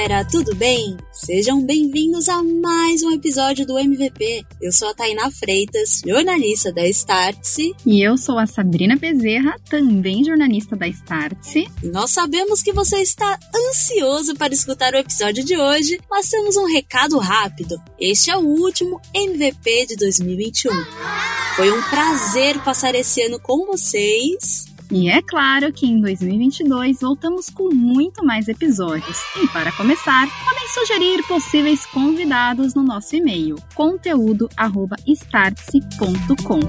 galera, tudo bem? Sejam bem-vindos a mais um episódio do MVP. Eu sou a Tainá Freitas, jornalista da Startse. E eu sou a Sabrina Bezerra, também jornalista da Startse. Nós sabemos que você está ansioso para escutar o episódio de hoje, mas temos um recado rápido. Este é o último MVP de 2021. Foi um prazer passar esse ano com vocês e é claro que em 2022 voltamos com muito mais episódios. E para começar, podem sugerir possíveis convidados no nosso e-mail conteúdo@startse.com.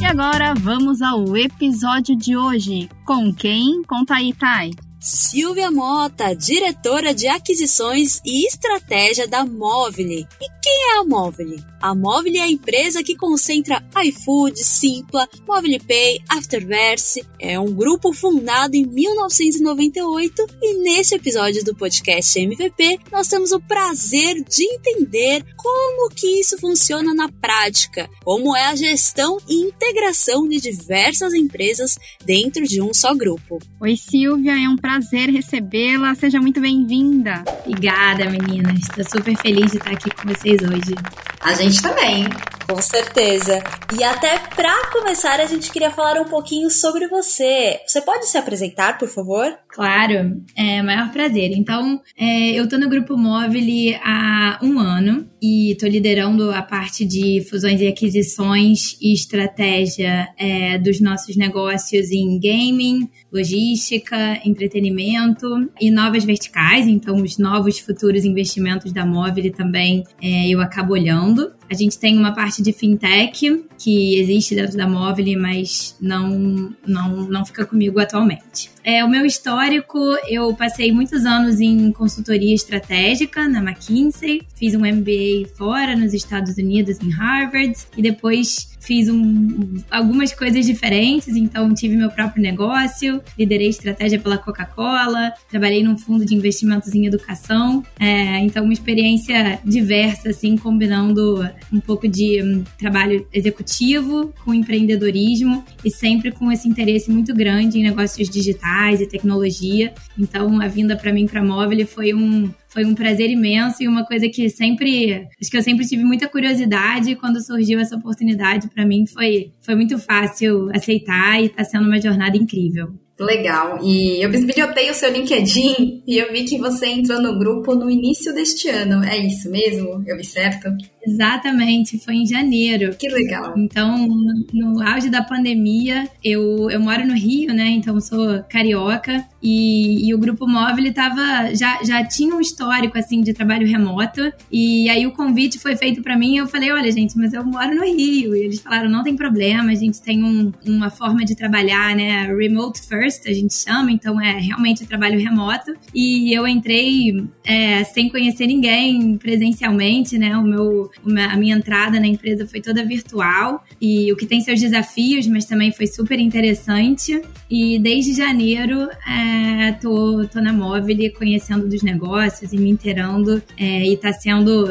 E agora vamos ao episódio de hoje. Com quem? Conta aí, Thay. Silvia Mota, diretora de aquisições e estratégia da Móvel. E quem é a Móvel? A Móvel é a empresa que concentra iFood, Simpla, Móvel Pay, Afterverse. É um grupo fundado em 1998 e neste episódio do podcast MVP nós temos o prazer de entender como que isso funciona na prática, como é a gestão e integração de diversas empresas dentro de um só grupo. Oi Silvia, é um prazer recebê-la. Seja muito bem-vinda. Obrigada, meninas. Estou super feliz de estar aqui com vocês hoje. A gente também. Com certeza. E até para começar, a gente queria falar um pouquinho sobre você. Você pode se apresentar, por favor? Claro, é maior prazer. Então, é, eu tô no Grupo Móvel há um ano e tô liderando a parte de fusões e aquisições e estratégia é, dos nossos negócios em gaming, logística, entretenimento e novas verticais. Então, os novos futuros investimentos da Móvel também é, eu acabo olhando. A gente tem uma parte de fintech que existe dentro da Móvel, mas não, não, não fica comigo atualmente. É, o meu histórico, eu passei muitos anos em consultoria estratégica na McKinsey, fiz um MBA fora nos Estados Unidos, em Harvard, e depois fiz um, algumas coisas diferentes, então tive meu próprio negócio, liderei estratégia pela Coca-Cola, trabalhei num fundo de investimentos em educação, é, então uma experiência diversa, assim, combinando um pouco de um, trabalho executivo com empreendedorismo e sempre com esse interesse muito grande em negócios digitais e tecnologia. Então a vinda para mim para móvel foi um foi um prazer imenso e uma coisa que sempre, acho que eu sempre tive muita curiosidade quando surgiu essa oportunidade para mim foi foi muito fácil aceitar e está sendo uma jornada incrível. Legal. E eu bisbilhotei o seu LinkedIn e eu vi que você entrou no grupo no início deste ano. É isso mesmo? Eu vi certo? Exatamente, foi em janeiro. Que legal. Então, no auge da pandemia, eu, eu moro no Rio, né? Então, sou carioca. E, e o Grupo Móvel tava, já, já tinha um histórico, assim, de trabalho remoto. E aí o convite foi feito para mim e eu falei, olha, gente, mas eu moro no Rio. E eles falaram, não tem problema, a gente tem um, uma forma de trabalhar, né? Remote first, a gente chama. Então, é realmente trabalho remoto. E eu entrei é, sem conhecer ninguém presencialmente, né? O meu a minha entrada na empresa foi toda virtual e o que tem seus desafios, mas também foi super interessante. E desde janeiro é, tô, tô na móvel conhecendo dos negócios e me inteirando é, e tá sendo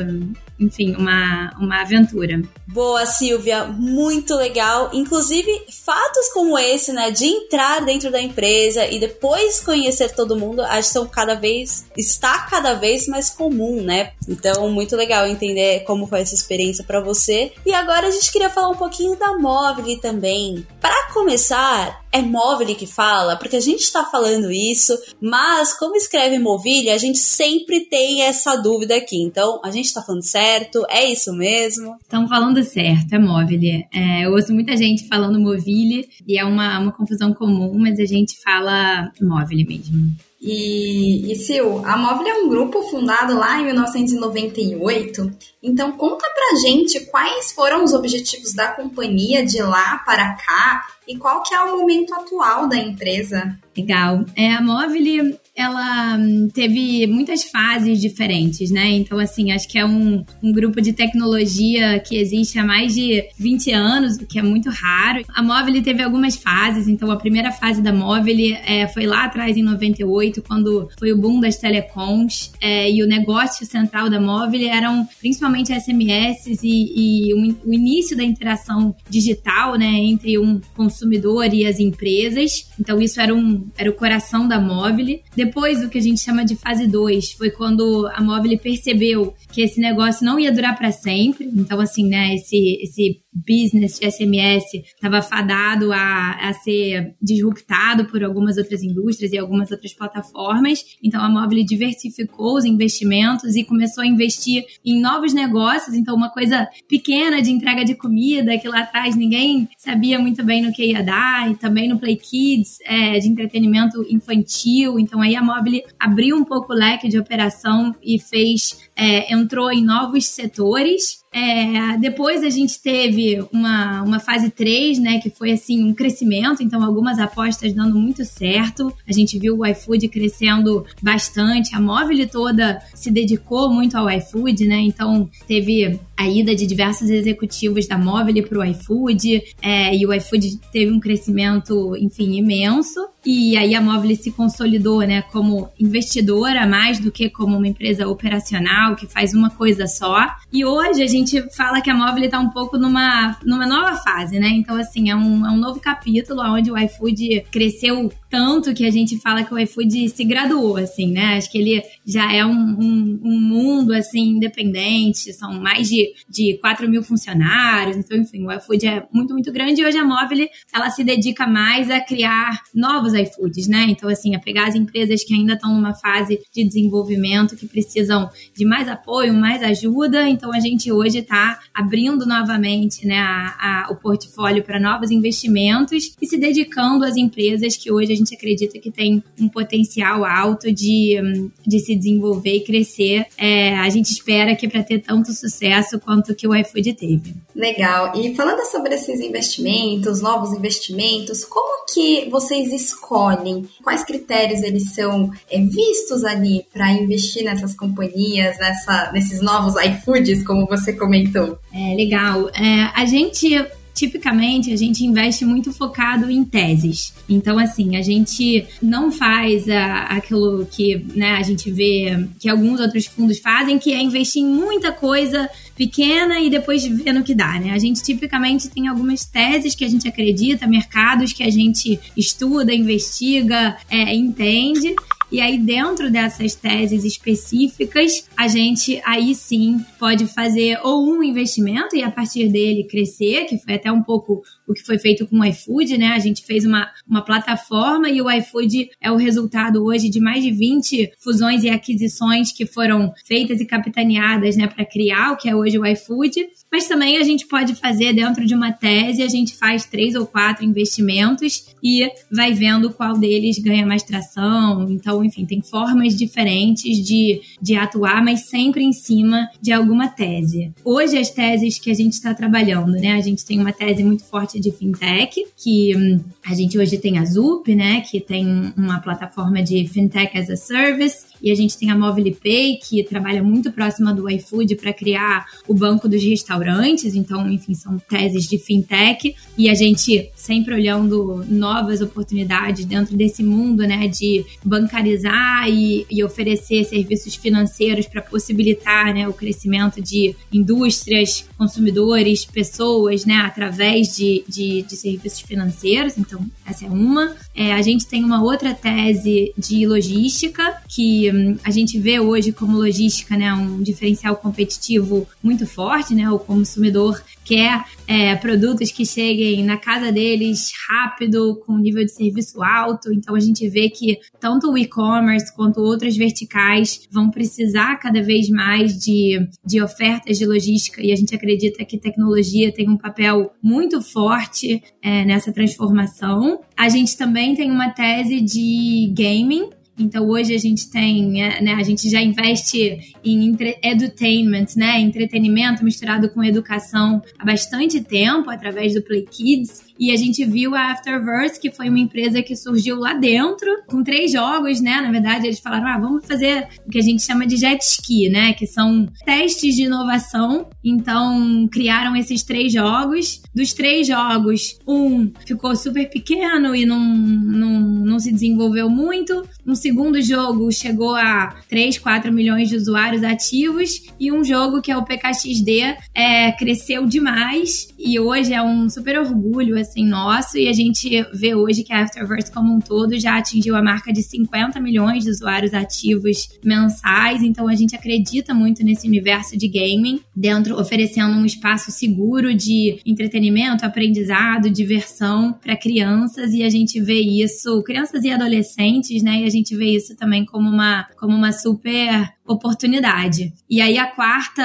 enfim, uma, uma aventura. Boa, Silvia, muito legal. Inclusive, fatos como esse, né, de entrar dentro da empresa e depois conhecer todo mundo, acho que são cada vez, está cada vez mais comum, né? Então, muito legal entender como foi essa experiência para você. E agora a gente queria falar um pouquinho da Móvel também. Para começar, é móvel que fala, porque a gente está falando isso, mas como escreve Movilha, a gente sempre tem essa dúvida aqui. Então, a gente está falando certo? É isso mesmo? Estão falando certo, é móvel. É, eu ouço muita gente falando Movilha e é uma, uma confusão comum, mas a gente fala móvel mesmo. E, e Sil, a Móvel é um grupo fundado lá em 1998. Então conta pra gente quais foram os objetivos da companhia de lá para cá e qual que é o momento atual da empresa. Legal. É, a Móvel ela hum, teve muitas fases diferentes, né? Então, assim, acho que é um, um grupo de tecnologia que existe há mais de 20 anos, o que é muito raro. A Móvel teve algumas fases, então a primeira fase da Móvel é, foi lá atrás, em 98, quando foi o boom das telecoms, é, e o negócio central da Móvel eram principalmente SMS e, e o, o início da interação digital, né, entre um consumidor e as empresas. Então, isso era um, era o coração da Móvel. Depois, o que a gente chama de fase 2 foi quando a Móvel percebeu que esse negócio não ia durar para sempre. Então, assim, né, esse, esse business de SMS estava fadado a, a ser disruptado por algumas outras indústrias e algumas outras plataformas. Então, a Móvel diversificou os investimentos e começou a investir em novos negócios. Então, uma coisa pequena de entrega de comida, que lá atrás ninguém sabia muito bem no que ia dar, e também no Play Kids, é, de entretenimento infantil. Então, aí a Móvel abriu um pouco o leque de operação e fez, é, entrou em novos setores. É, depois a gente teve uma, uma fase 3, né, que foi assim um crescimento, então algumas apostas dando muito certo. A gente viu o iFood crescendo bastante, a móvel toda se dedicou muito ao iFood, né? Então teve a ida de diversos executivos da móvel para o iFood, é, e o iFood teve um crescimento, enfim, imenso. E aí a Móvel se consolidou, né, como investidora mais do que como uma empresa operacional que faz uma coisa só. E hoje a gente fala que a Móvel está um pouco numa, numa nova fase, né? Então, assim, é um, é um novo capítulo onde o iFood cresceu tanto que a gente fala que o iFood se graduou, assim, né? Acho que ele já é um, um, um mundo, assim, independente, são mais de, de 4 mil funcionários, então, enfim, o iFood é muito, muito grande e hoje a Móvel, ela se dedica mais a criar novos iFoods, né? Então, assim, a pegar as empresas que ainda estão numa fase de desenvolvimento, que precisam de mais apoio, mais ajuda, então a gente hoje está abrindo novamente, né, a, a, o portfólio para novos investimentos e se dedicando às empresas que hoje a gente acredita que tem um potencial alto de, de se desenvolver e crescer. É, a gente espera que para ter tanto sucesso quanto que o iFood teve. Legal. E falando sobre esses investimentos, novos investimentos, como que vocês escolhem? Quais critérios eles são é, vistos ali para investir nessas companhias, nessa, nesses novos iFoods, como você comentou? É legal. É, a gente tipicamente a gente investe muito focado em teses. Então, assim, a gente não faz a, aquilo que né, a gente vê que alguns outros fundos fazem, que é investir em muita coisa pequena e depois ver no que dá, né? A gente tipicamente tem algumas teses que a gente acredita, mercados que a gente estuda, investiga, é, entende e aí, dentro dessas teses específicas, a gente aí sim pode fazer ou um investimento e a partir dele crescer, que foi até um pouco o que foi feito com o iFood, né? A gente fez uma, uma plataforma e o iFood é o resultado hoje de mais de 20 fusões e aquisições que foram feitas e capitaneadas, né, para criar o que é hoje o iFood. Mas também a gente pode fazer dentro de uma tese, a gente faz três ou quatro investimentos e vai vendo qual deles ganha mais tração. Então, enfim, tem formas diferentes de, de atuar, mas sempre em cima de alguma tese. Hoje, as teses que a gente está trabalhando, né? A gente tem uma tese muito forte de fintech, que hum, a gente hoje tem a Zup, né? Que tem uma plataforma de fintech as a service. E a gente tem a Mobile Pay, que trabalha muito próxima do iFood para criar o banco dos restaurantes. Então, enfim, são teses de fintech. E a gente sempre olhando novas oportunidades dentro desse mundo, né, de bancarizar e, e oferecer serviços financeiros para possibilitar, né, o crescimento de indústrias, consumidores, pessoas, né, através de, de, de serviços financeiros. Então, essa é uma. É, a gente tem uma outra tese de logística que A gente vê hoje como logística, né, um diferencial competitivo muito forte, né? O consumidor quer é, produtos que cheguem na casa deles rápido, com nível de serviço alto. Então a gente vê que tanto o e-commerce quanto outras verticais vão precisar cada vez mais de, de ofertas de logística e a gente acredita que tecnologia tem um papel muito forte é, nessa transformação. A gente também tem uma tese de gaming, então hoje a gente tem, é, né, a gente já investe em edutainment, né, entretenimento misturado com educação há bastante tempo através do Play Kids. E a gente viu a Afterverse, que foi uma empresa que surgiu lá dentro, com três jogos, né? Na verdade, eles falaram: ah, vamos fazer o que a gente chama de jet ski, né? Que são testes de inovação. Então, criaram esses três jogos. Dos três jogos, um ficou super pequeno e não, não, não se desenvolveu muito. Um segundo jogo chegou a 3, 4 milhões de usuários ativos e um jogo que é o PKXD é, cresceu demais e hoje é um super orgulho assim nosso e a gente vê hoje que a Afterverse como um todo já atingiu a marca de 50 milhões de usuários ativos mensais, então a gente acredita muito nesse universo de gaming, dentro oferecendo um espaço seguro de entretenimento, aprendizado, diversão para crianças e a gente vê isso, crianças e adolescentes, né? E a gente vê isso também como uma como uma super oportunidade. E aí a quarta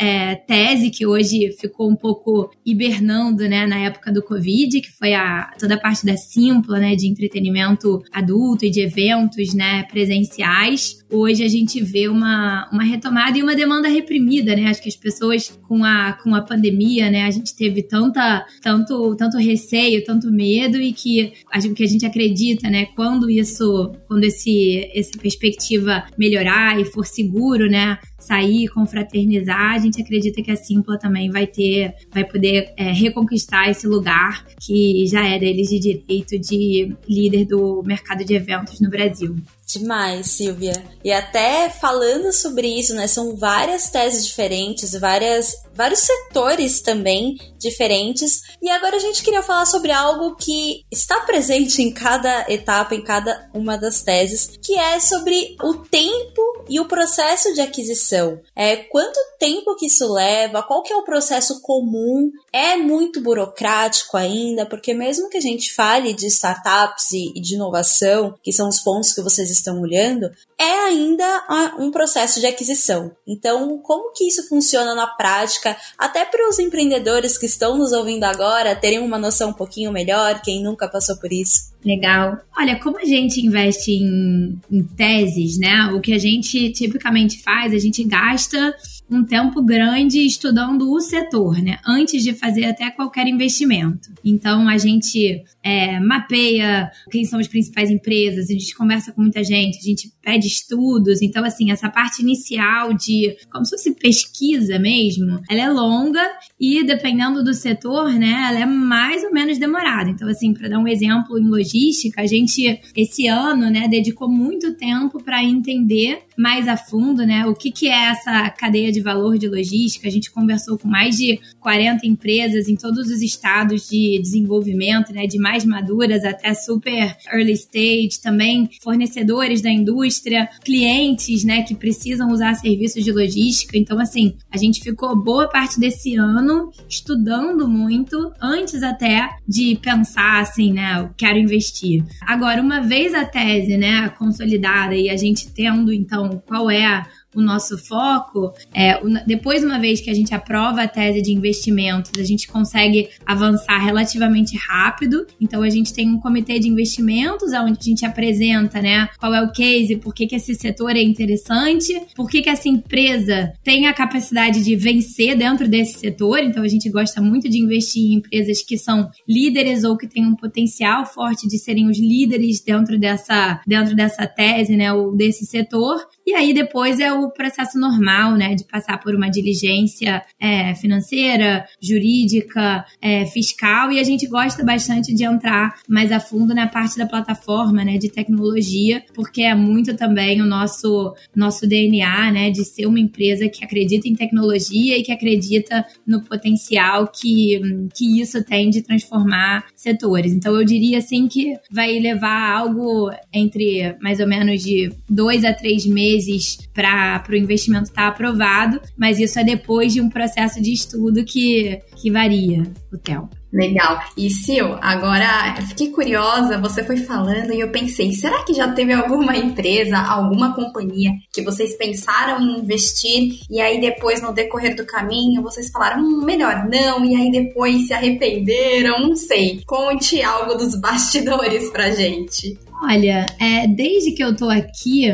é, tese que hoje ficou um pouco hibernando, né, na época do Covid, que foi a toda a parte da Simpla, né, de entretenimento adulto e de eventos, né, presenciais. Hoje a gente vê uma, uma retomada e uma demanda reprimida, né? Acho que as pessoas com a, com a pandemia, né, a gente teve tanta, tanto, tanto receio, tanto medo e que a gente, que a gente acredita, né, quando isso, quando esse, essa perspectiva melhorar e for seguro, né? Sair, confraternizar, a gente acredita que a Simpla também vai ter, vai poder é, reconquistar esse lugar que já é deles de direito de líder do mercado de eventos no Brasil. Demais, Silvia. E até falando sobre isso, né? São várias teses diferentes, várias, vários setores também diferentes. E agora a gente queria falar sobre algo que está presente em cada etapa, em cada uma das teses, que é sobre o tempo e o processo de aquisição. É quanto tempo que isso leva? Qual que é o processo comum? É muito burocrático ainda, porque mesmo que a gente fale de startups e, e de inovação, que são os pontos que vocês estão olhando, é ainda um processo de aquisição. Então, como que isso funciona na prática, até para os empreendedores que estão nos ouvindo agora terem uma noção um pouquinho melhor, quem nunca passou por isso? Legal. Olha, como a gente investe em, em teses, né? O que a gente tipicamente faz, a gente gasta um tempo grande estudando o setor, né? Antes de fazer até qualquer investimento. Então a gente é, mapeia quem são as principais empresas, a gente conversa com muita gente, a gente pede estudos. Então, assim, essa parte inicial de como se fosse pesquisa mesmo, ela é longa e dependendo do setor, né, ela é mais ou menos demorada. Então, assim, para dar um exemplo em logística, a gente esse ano, né, dedicou muito tempo para entender mais a fundo, né, o que, que é essa cadeia de valor de logística. A gente conversou com mais de 40 empresas em todos os estados de desenvolvimento, né, de mais maduras até super early stage, também fornecedores da indústria, clientes, né, que precisam usar serviços de logística. Então, assim, a gente ficou boa parte desse ano estudando muito antes até de pensar assim, né, eu quero investir. Agora, uma vez a tese, né, consolidada e a gente tendo então qual é o nosso foco, é, depois, uma vez que a gente aprova a tese de investimentos, a gente consegue avançar relativamente rápido. Então, a gente tem um comitê de investimentos, onde a gente apresenta né, qual é o case, por que, que esse setor é interessante, por que, que essa empresa tem a capacidade de vencer dentro desse setor. Então, a gente gosta muito de investir em empresas que são líderes ou que têm um potencial forte de serem os líderes dentro dessa, dentro dessa tese, né, ou desse setor. E aí depois é o processo normal, né, de passar por uma diligência é, financeira, jurídica, é, fiscal, e a gente gosta bastante de entrar mais a fundo na parte da plataforma, né, de tecnologia, porque é muito também o nosso nosso DNA, né, de ser uma empresa que acredita em tecnologia e que acredita no potencial que, que isso tem de transformar setores. Então eu diria assim que vai levar algo entre mais ou menos de dois a três meses meses para o investimento estar tá aprovado, mas isso é depois de um processo de estudo que, que varia o tempo. Legal. E Sil, agora fiquei curiosa, você foi falando e eu pensei, será que já teve alguma empresa, alguma companhia que vocês pensaram em investir e aí depois no decorrer do caminho vocês falaram, hum, melhor não, e aí depois se arrependeram, não sei. Conte algo dos bastidores pra gente. Olha, é, desde que eu tô aqui,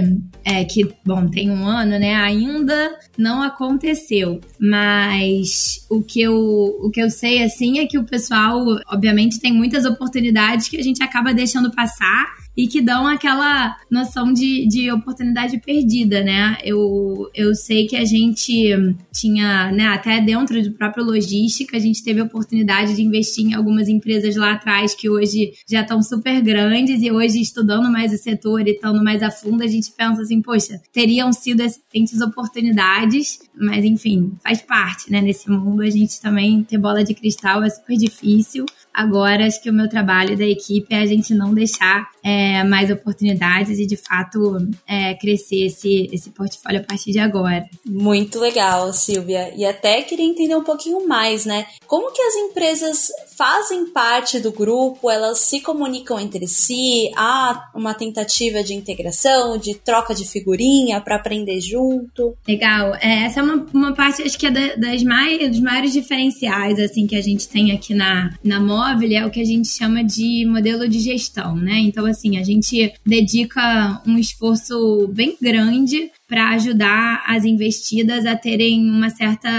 é, que, bom, tem um ano, né? Ainda não aconteceu. Mas o que eu, o que eu sei, assim, é que o pessoal, obviamente, tem muitas oportunidades que a gente acaba deixando passar e que dão aquela noção de, de oportunidade perdida, né? Eu, eu sei que a gente tinha, né, até dentro do próprio logística, a gente teve a oportunidade de investir em algumas empresas lá atrás que hoje já estão super grandes e hoje estudando mais o setor e estando mais a fundo, a gente pensa assim, poxa, teriam sido excelentes oportunidades, mas enfim, faz parte, né? Nesse mundo a gente também ter bola de cristal é super difícil. Agora, acho que o meu trabalho da equipe é a gente não deixar é, mais oportunidades e, de fato, é, crescer esse, esse portfólio a partir de agora. Muito legal, Silvia. E até queria entender um pouquinho mais, né? Como que as empresas fazem parte do grupo, elas se comunicam entre si, há uma tentativa de integração, de troca de figurinha para aprender junto? Legal. É, essa é uma, uma parte, acho que é da, das mais, dos maiores diferenciais, assim, que a gente tem aqui na, na móvel é o que a gente chama de modelo de gestão, né? Então, assim, a gente dedica um esforço bem grande para ajudar as investidas a terem uma certa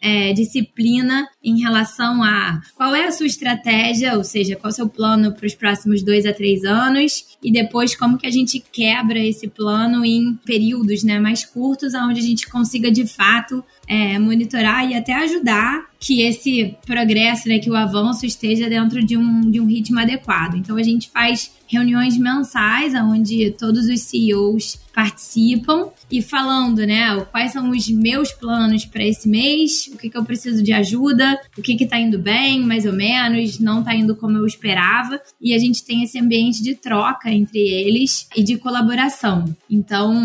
é, disciplina em relação a qual é a sua estratégia, ou seja, qual é o seu plano para os próximos dois a três anos, e depois como que a gente quebra esse plano em períodos né, mais curtos, onde a gente consiga de fato é, monitorar e até ajudar que esse progresso, né, que o avanço esteja dentro de um, de um ritmo adequado. Então a gente faz reuniões mensais onde todos os CEOs participam e falando, né, quais são os meus planos para esse mês, o que, que eu preciso de ajuda, o que que tá indo bem, mais ou menos, não tá indo como eu esperava, e a gente tem esse ambiente de troca entre eles e de colaboração. Então,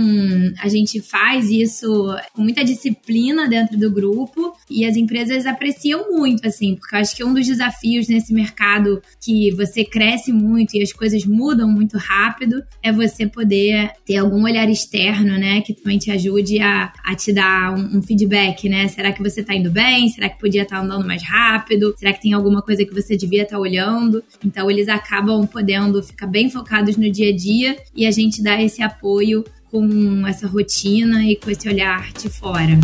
a gente faz isso com muita disciplina dentro do grupo e as empresas apreciam muito, assim, porque eu acho que um dos desafios nesse mercado que você cresce muito e as coisas mudam muito rápido é você poder ter algum olhar externo, né, que também te ajude a, a te dar um, um feedback, né? Será que você tá indo bem? Será que podia estar tá andando mais rápido? Será que tem alguma coisa que você devia estar tá olhando? Então eles acabam podendo ficar bem focados no dia a dia e a gente dá esse apoio com essa rotina e com esse olhar de fora.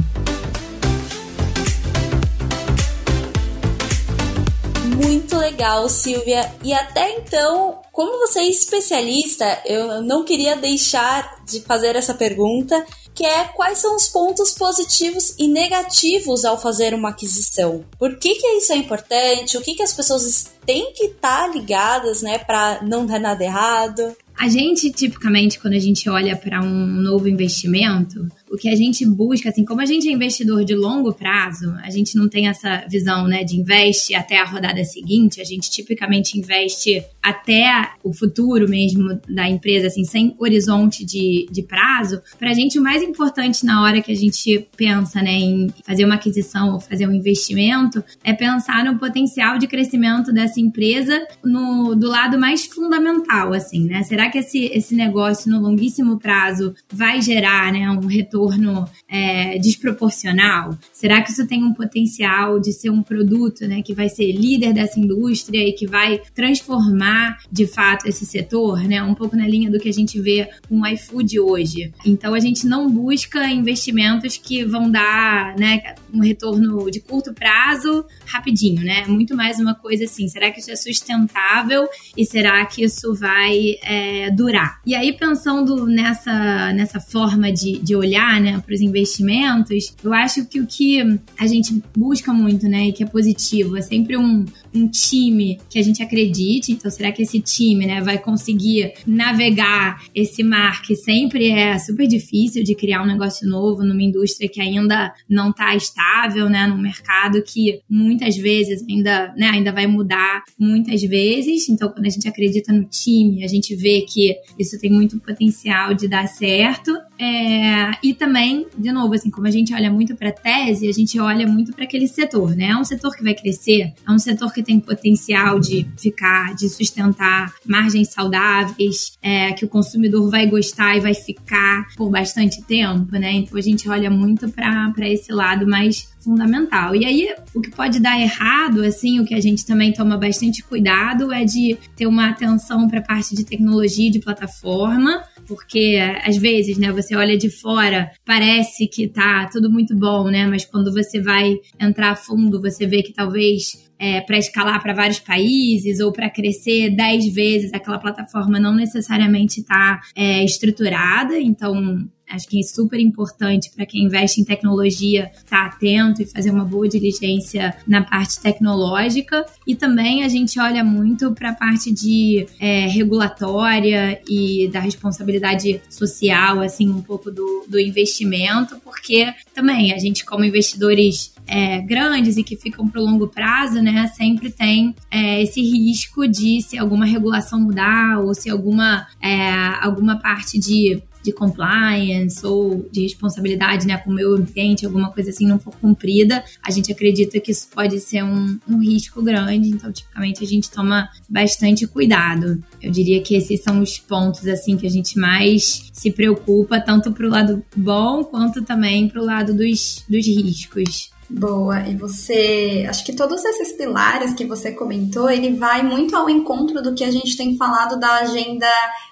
Muito legal, Silvia. E até então, como você é especialista, eu não queria deixar de fazer essa pergunta, que é quais são os pontos positivos e negativos ao fazer uma aquisição. Por que, que isso é importante? O que, que as pessoas têm que estar tá ligadas, né, para não dar nada errado? A gente, tipicamente, quando a gente olha para um novo investimento, o que a gente busca, assim, como a gente é investidor de longo prazo, a gente não tem essa visão, né, de investe até a rodada seguinte, a gente tipicamente investe até o futuro mesmo da empresa, assim, sem horizonte de, de prazo. Para a gente, o mais importante na hora que a gente pensa, né, em fazer uma aquisição ou fazer um investimento, é pensar no potencial de crescimento dessa empresa no, do lado mais fundamental, assim, né? Será que esse, esse negócio no longuíssimo prazo vai gerar, né, um retorno retorno é, desproporcional? Será que isso tem um potencial de ser um produto né, que vai ser líder dessa indústria e que vai transformar de fato esse setor? Né? Um pouco na linha do que a gente vê com o iFood hoje. Então a gente não busca investimentos que vão dar né, um retorno de curto prazo rapidinho, né? Muito mais uma coisa assim, será que isso é sustentável e será que isso vai é, durar? E aí, pensando nessa, nessa forma de, de olhar olhar né, para os investimentos, eu acho que o que a gente busca muito, né, e que é positivo, é sempre um, um time que a gente acredite. Então, será que esse time né, vai conseguir navegar esse mar que sempre é super difícil de criar um negócio novo numa indústria que ainda não está estável, né, num mercado que muitas vezes ainda, né, ainda vai mudar muitas vezes. Então, quando a gente acredita no time, a gente vê que isso tem muito potencial de dar certo. É, e também, de novo, assim, como a gente olha muito para tese, a gente olha muito para aquele setor, né? É um setor que vai crescer, é um setor que tem potencial de ficar, de sustentar margens saudáveis, é, que o consumidor vai gostar e vai ficar por bastante tempo, né? Então a gente olha muito para esse lado mais fundamental. E aí, o que pode dar errado, assim, o que a gente também toma bastante cuidado é de ter uma atenção para a parte de tecnologia de plataforma, porque às vezes, né, você olha de fora, parece que tá tudo muito bom, né, mas quando você vai entrar a fundo, você vê que talvez é, para escalar para vários países ou para crescer dez vezes, aquela plataforma não necessariamente está é, estruturada. Então, Acho que é super importante para quem investe em tecnologia estar tá atento e fazer uma boa diligência na parte tecnológica. E também a gente olha muito para a parte de é, regulatória e da responsabilidade social, assim, um pouco do, do investimento, porque também a gente, como investidores é, grandes e que ficam para o longo prazo, né, sempre tem é, esse risco de se alguma regulação mudar ou se alguma, é, alguma parte de de compliance ou de responsabilidade né, com o meio ambiente, alguma coisa assim, não for cumprida, a gente acredita que isso pode ser um, um risco grande, então tipicamente a gente toma bastante cuidado. Eu diria que esses são os pontos assim que a gente mais se preocupa, tanto para o lado bom quanto também para o lado dos, dos riscos. Boa, e você, acho que todos esses pilares que você comentou, ele vai muito ao encontro do que a gente tem falado da agenda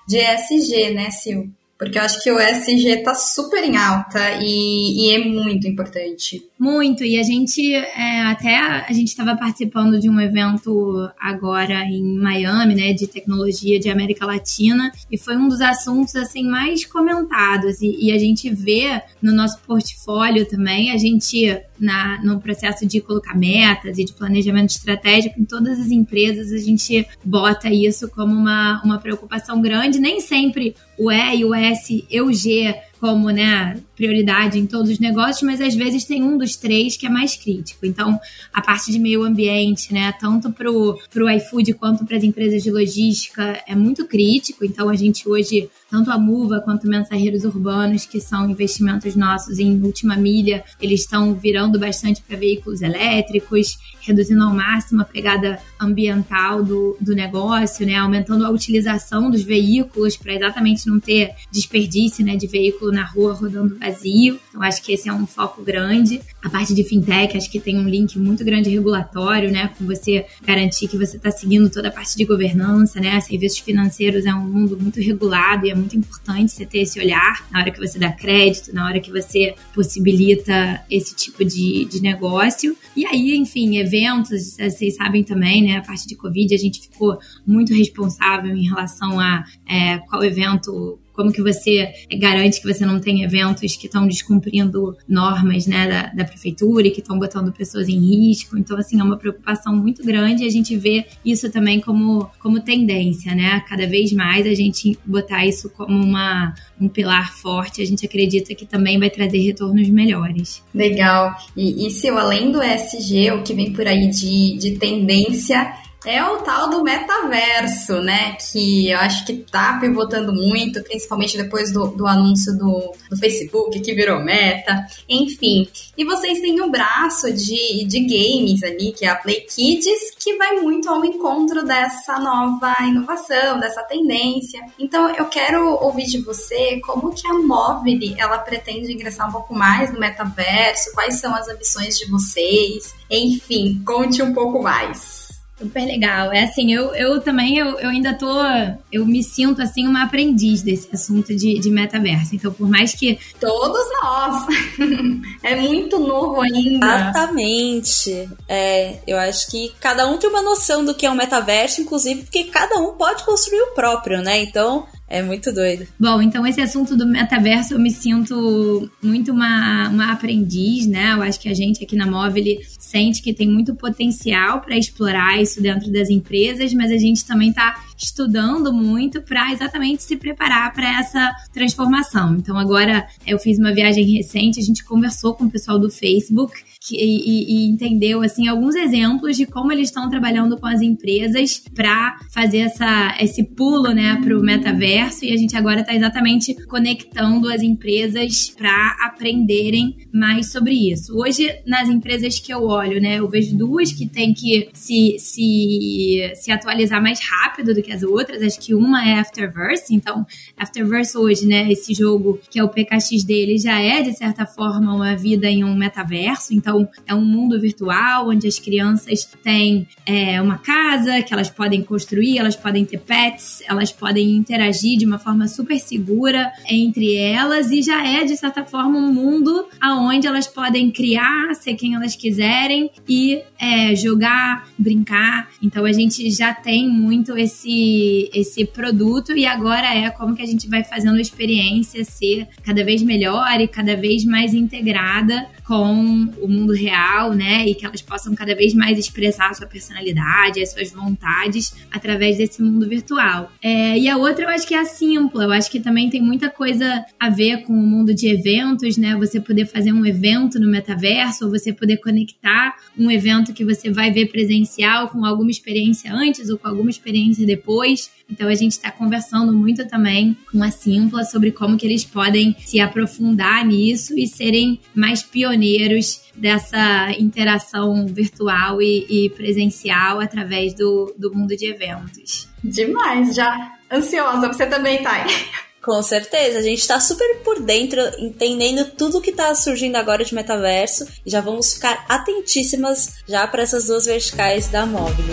de ESG, né, Sil? Porque eu acho que o SG tá super em alta e, e é muito importante. Muito, e a gente é, até a gente estava participando de um evento agora em Miami, né, de tecnologia de América Latina, e foi um dos assuntos assim mais comentados. E, e a gente vê no nosso portfólio também, a gente na, no processo de colocar metas e de planejamento estratégico em todas as empresas, a gente bota isso como uma, uma preocupação grande. Nem sempre o E e o S e o G como né, prioridade em todos os negócios, mas às vezes tem um dos três que é mais crítico. Então, a parte de meio ambiente, né, tanto para o iFood quanto para as empresas de logística, é muito crítico. Então, a gente hoje, tanto a Muva quanto Mensaheiros Urbanos, que são investimentos nossos em última milha, eles estão virando bastante para veículos elétricos, reduzindo ao máximo a pegada ambiental do, do negócio, né, aumentando a utilização dos veículos para exatamente não ter desperdício né, de veículos na rua rodando vazio. Então, acho que esse é um foco grande. A parte de fintech, acho que tem um link muito grande regulatório, né? Com você garantir que você está seguindo toda a parte de governança, né? Serviços financeiros é um mundo muito regulado e é muito importante você ter esse olhar na hora que você dá crédito, na hora que você possibilita esse tipo de, de negócio. E aí, enfim, eventos, vocês sabem também, né? A parte de Covid, a gente ficou muito responsável em relação a é, qual evento como que você garante que você não tem eventos que estão descumprindo normas né, da, da prefeitura e que estão botando pessoas em risco? Então, assim, é uma preocupação muito grande e a gente vê isso também como, como tendência, né? Cada vez mais a gente botar isso como uma, um pilar forte, a gente acredita que também vai trazer retornos melhores. Legal. E, e se além do ESG, o que vem por aí de, de tendência é o tal do metaverso, né? Que eu acho que tá pivotando muito, principalmente depois do, do anúncio do, do Facebook, que virou meta. Enfim. E vocês têm um braço de, de games ali, que é a Play Kids, que vai muito ao encontro dessa nova inovação, dessa tendência. Então eu quero ouvir de você como que a Mobile ela pretende ingressar um pouco mais no metaverso, quais são as ambições de vocês. Enfim, conte um pouco mais. Super legal. É assim, eu, eu também, eu, eu ainda tô, eu me sinto assim uma aprendiz desse assunto de, de metaverso. Então, por mais que... Todos nós! é muito novo ainda. Exatamente. É, eu acho que cada um tem uma noção do que é um metaverso, inclusive porque cada um pode construir o próprio, né? Então, é muito doido. Bom, então esse assunto do metaverso eu me sinto muito uma, uma aprendiz, né? Eu acho que a gente aqui na Móvel sente que tem muito potencial para explorar isso dentro das empresas, mas a gente também está estudando muito para exatamente se preparar para essa transformação. Então agora eu fiz uma viagem recente, a gente conversou com o pessoal do Facebook e, e, entendeu assim alguns exemplos de como eles estão trabalhando com as empresas para fazer essa, esse pulo né, para o metaverso e a gente agora está exatamente conectando as empresas para aprenderem mais sobre isso. Hoje, nas empresas que eu olho, né, eu vejo duas que têm que se, se, se atualizar mais rápido do que as outras. Acho que uma é Afterverse, então Afterverse hoje, né, esse jogo que é o PKX dele já é de certa forma uma vida em um metaverso, então é um mundo virtual onde as crianças têm é, uma casa que elas podem construir, elas podem ter pets, elas podem interagir interagir de uma forma super segura entre elas. E já é, de certa forma, um mundo aonde elas podem criar, ser quem elas quiserem e é, jogar, brincar. Então a gente já tem muito esse, esse produto e agora é como que a gente vai fazendo a experiência ser cada vez melhor e cada vez mais integrada com o mundo real, né? E que elas possam cada vez mais expressar a sua personalidade, as suas vontades através desse mundo virtual. É, e a outra eu acho que é a Simpla. Eu acho que também tem muita coisa a ver com o mundo de eventos, né? Você poder fazer um evento no metaverso, ou você poder conectar um evento que você vai ver presencial com alguma experiência antes ou com alguma experiência depois. Então a gente está conversando muito também com a Simpla sobre como que eles podem se aprofundar nisso e serem mais pioneiros dessa interação virtual e, e presencial através do, do mundo de eventos. Demais, já ansiosa, você também, Thay. Com certeza, a gente está super por dentro, entendendo tudo que está surgindo agora de metaverso e já vamos ficar atentíssimas já para essas duas verticais da Mobile.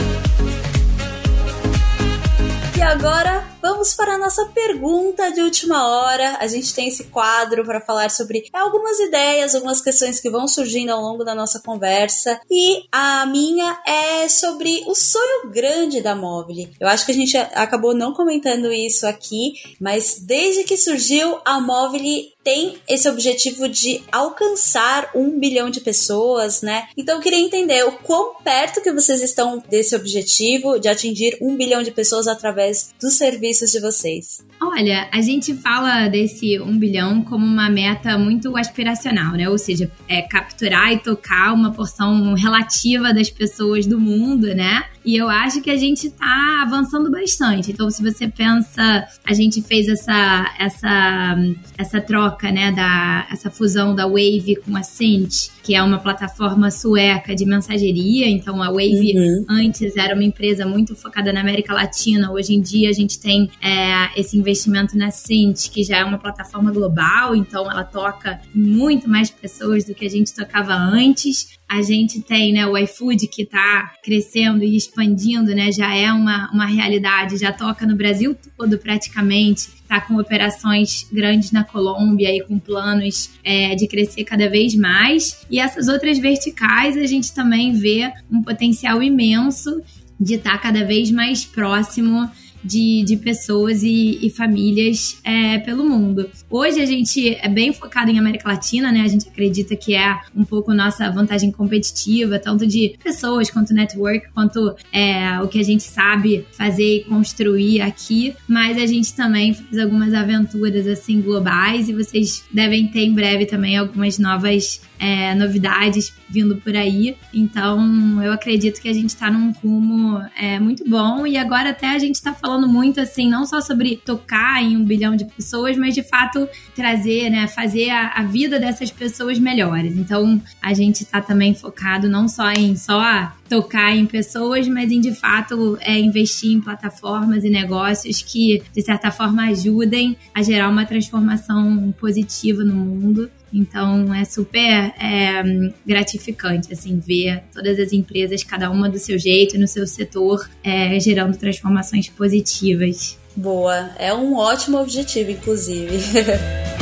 E agora vamos para a nossa pergunta de última hora. A gente tem esse quadro para falar sobre algumas ideias, algumas questões que vão surgindo ao longo da nossa conversa. E a minha é sobre o sonho grande da Mobile. Eu acho que a gente acabou não comentando isso aqui, mas desde que surgiu a Mobile tem esse objetivo de alcançar um bilhão de pessoas, né? Então eu queria entender o quão perto que vocês estão desse objetivo de atingir um bilhão de pessoas através dos serviços de vocês. Olha, a gente fala desse um bilhão como uma meta muito aspiracional, né? Ou seja, é capturar e tocar uma porção relativa das pessoas do mundo, né? E eu acho que a gente tá avançando bastante. Então, se você pensa, a gente fez essa essa essa troca, né, da essa fusão da Wave com a Cint, que é uma plataforma sueca de mensageria. Então, a Wave uhum. antes era uma empresa muito focada na América Latina. Hoje em dia, a gente tem é, esse investimento na Cint, que já é uma plataforma global. Então, ela toca muito mais pessoas do que a gente tocava antes. A gente tem né, o iFood que está crescendo e expandindo, né, já é uma, uma realidade, já toca no Brasil todo praticamente, está com operações grandes na Colômbia e com planos é, de crescer cada vez mais. E essas outras verticais a gente também vê um potencial imenso de estar tá cada vez mais próximo de, de pessoas e, e famílias é, pelo mundo. Hoje a gente é bem focado em América Latina, né? A gente acredita que é um pouco nossa vantagem competitiva, tanto de pessoas quanto network, quanto é, o que a gente sabe fazer e construir aqui. Mas a gente também faz algumas aventuras assim globais e vocês devem ter em breve também algumas novas é, novidades vindo por aí. Então, eu acredito que a gente está num rumo é, muito bom e agora até a gente está falando muito assim, não só sobre tocar em um bilhão de pessoas, mas de fato trazer, né, fazer a, a vida dessas pessoas melhores. Então, a gente está também focado não só em só tocar em pessoas, mas em de fato é, investir em plataformas e negócios que de certa forma ajudem a gerar uma transformação positiva no mundo. Então é super é, gratificante assim ver todas as empresas, cada uma do seu jeito, no seu setor, é, gerando transformações positivas. Boa, é um ótimo objetivo, inclusive.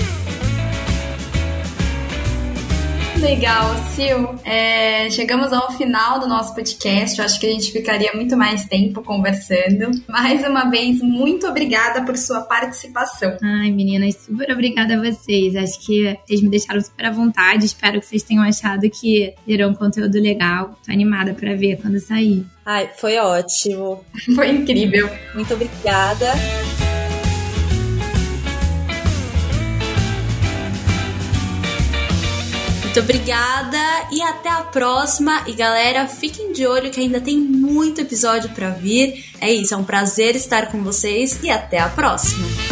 Legal, Sil. É, chegamos ao final do nosso podcast. Eu acho que a gente ficaria muito mais tempo conversando. Mais uma vez, muito obrigada por sua participação. Ai, meninas, super obrigada a vocês. Acho que vocês me deixaram super à vontade. Espero que vocês tenham achado que gerou um conteúdo legal. Tô animada para ver quando sair. Ai, foi ótimo. Foi incrível. Muito obrigada. Muito obrigada e até a próxima. E galera, fiquem de olho que ainda tem muito episódio para vir. É isso, é um prazer estar com vocês e até a próxima.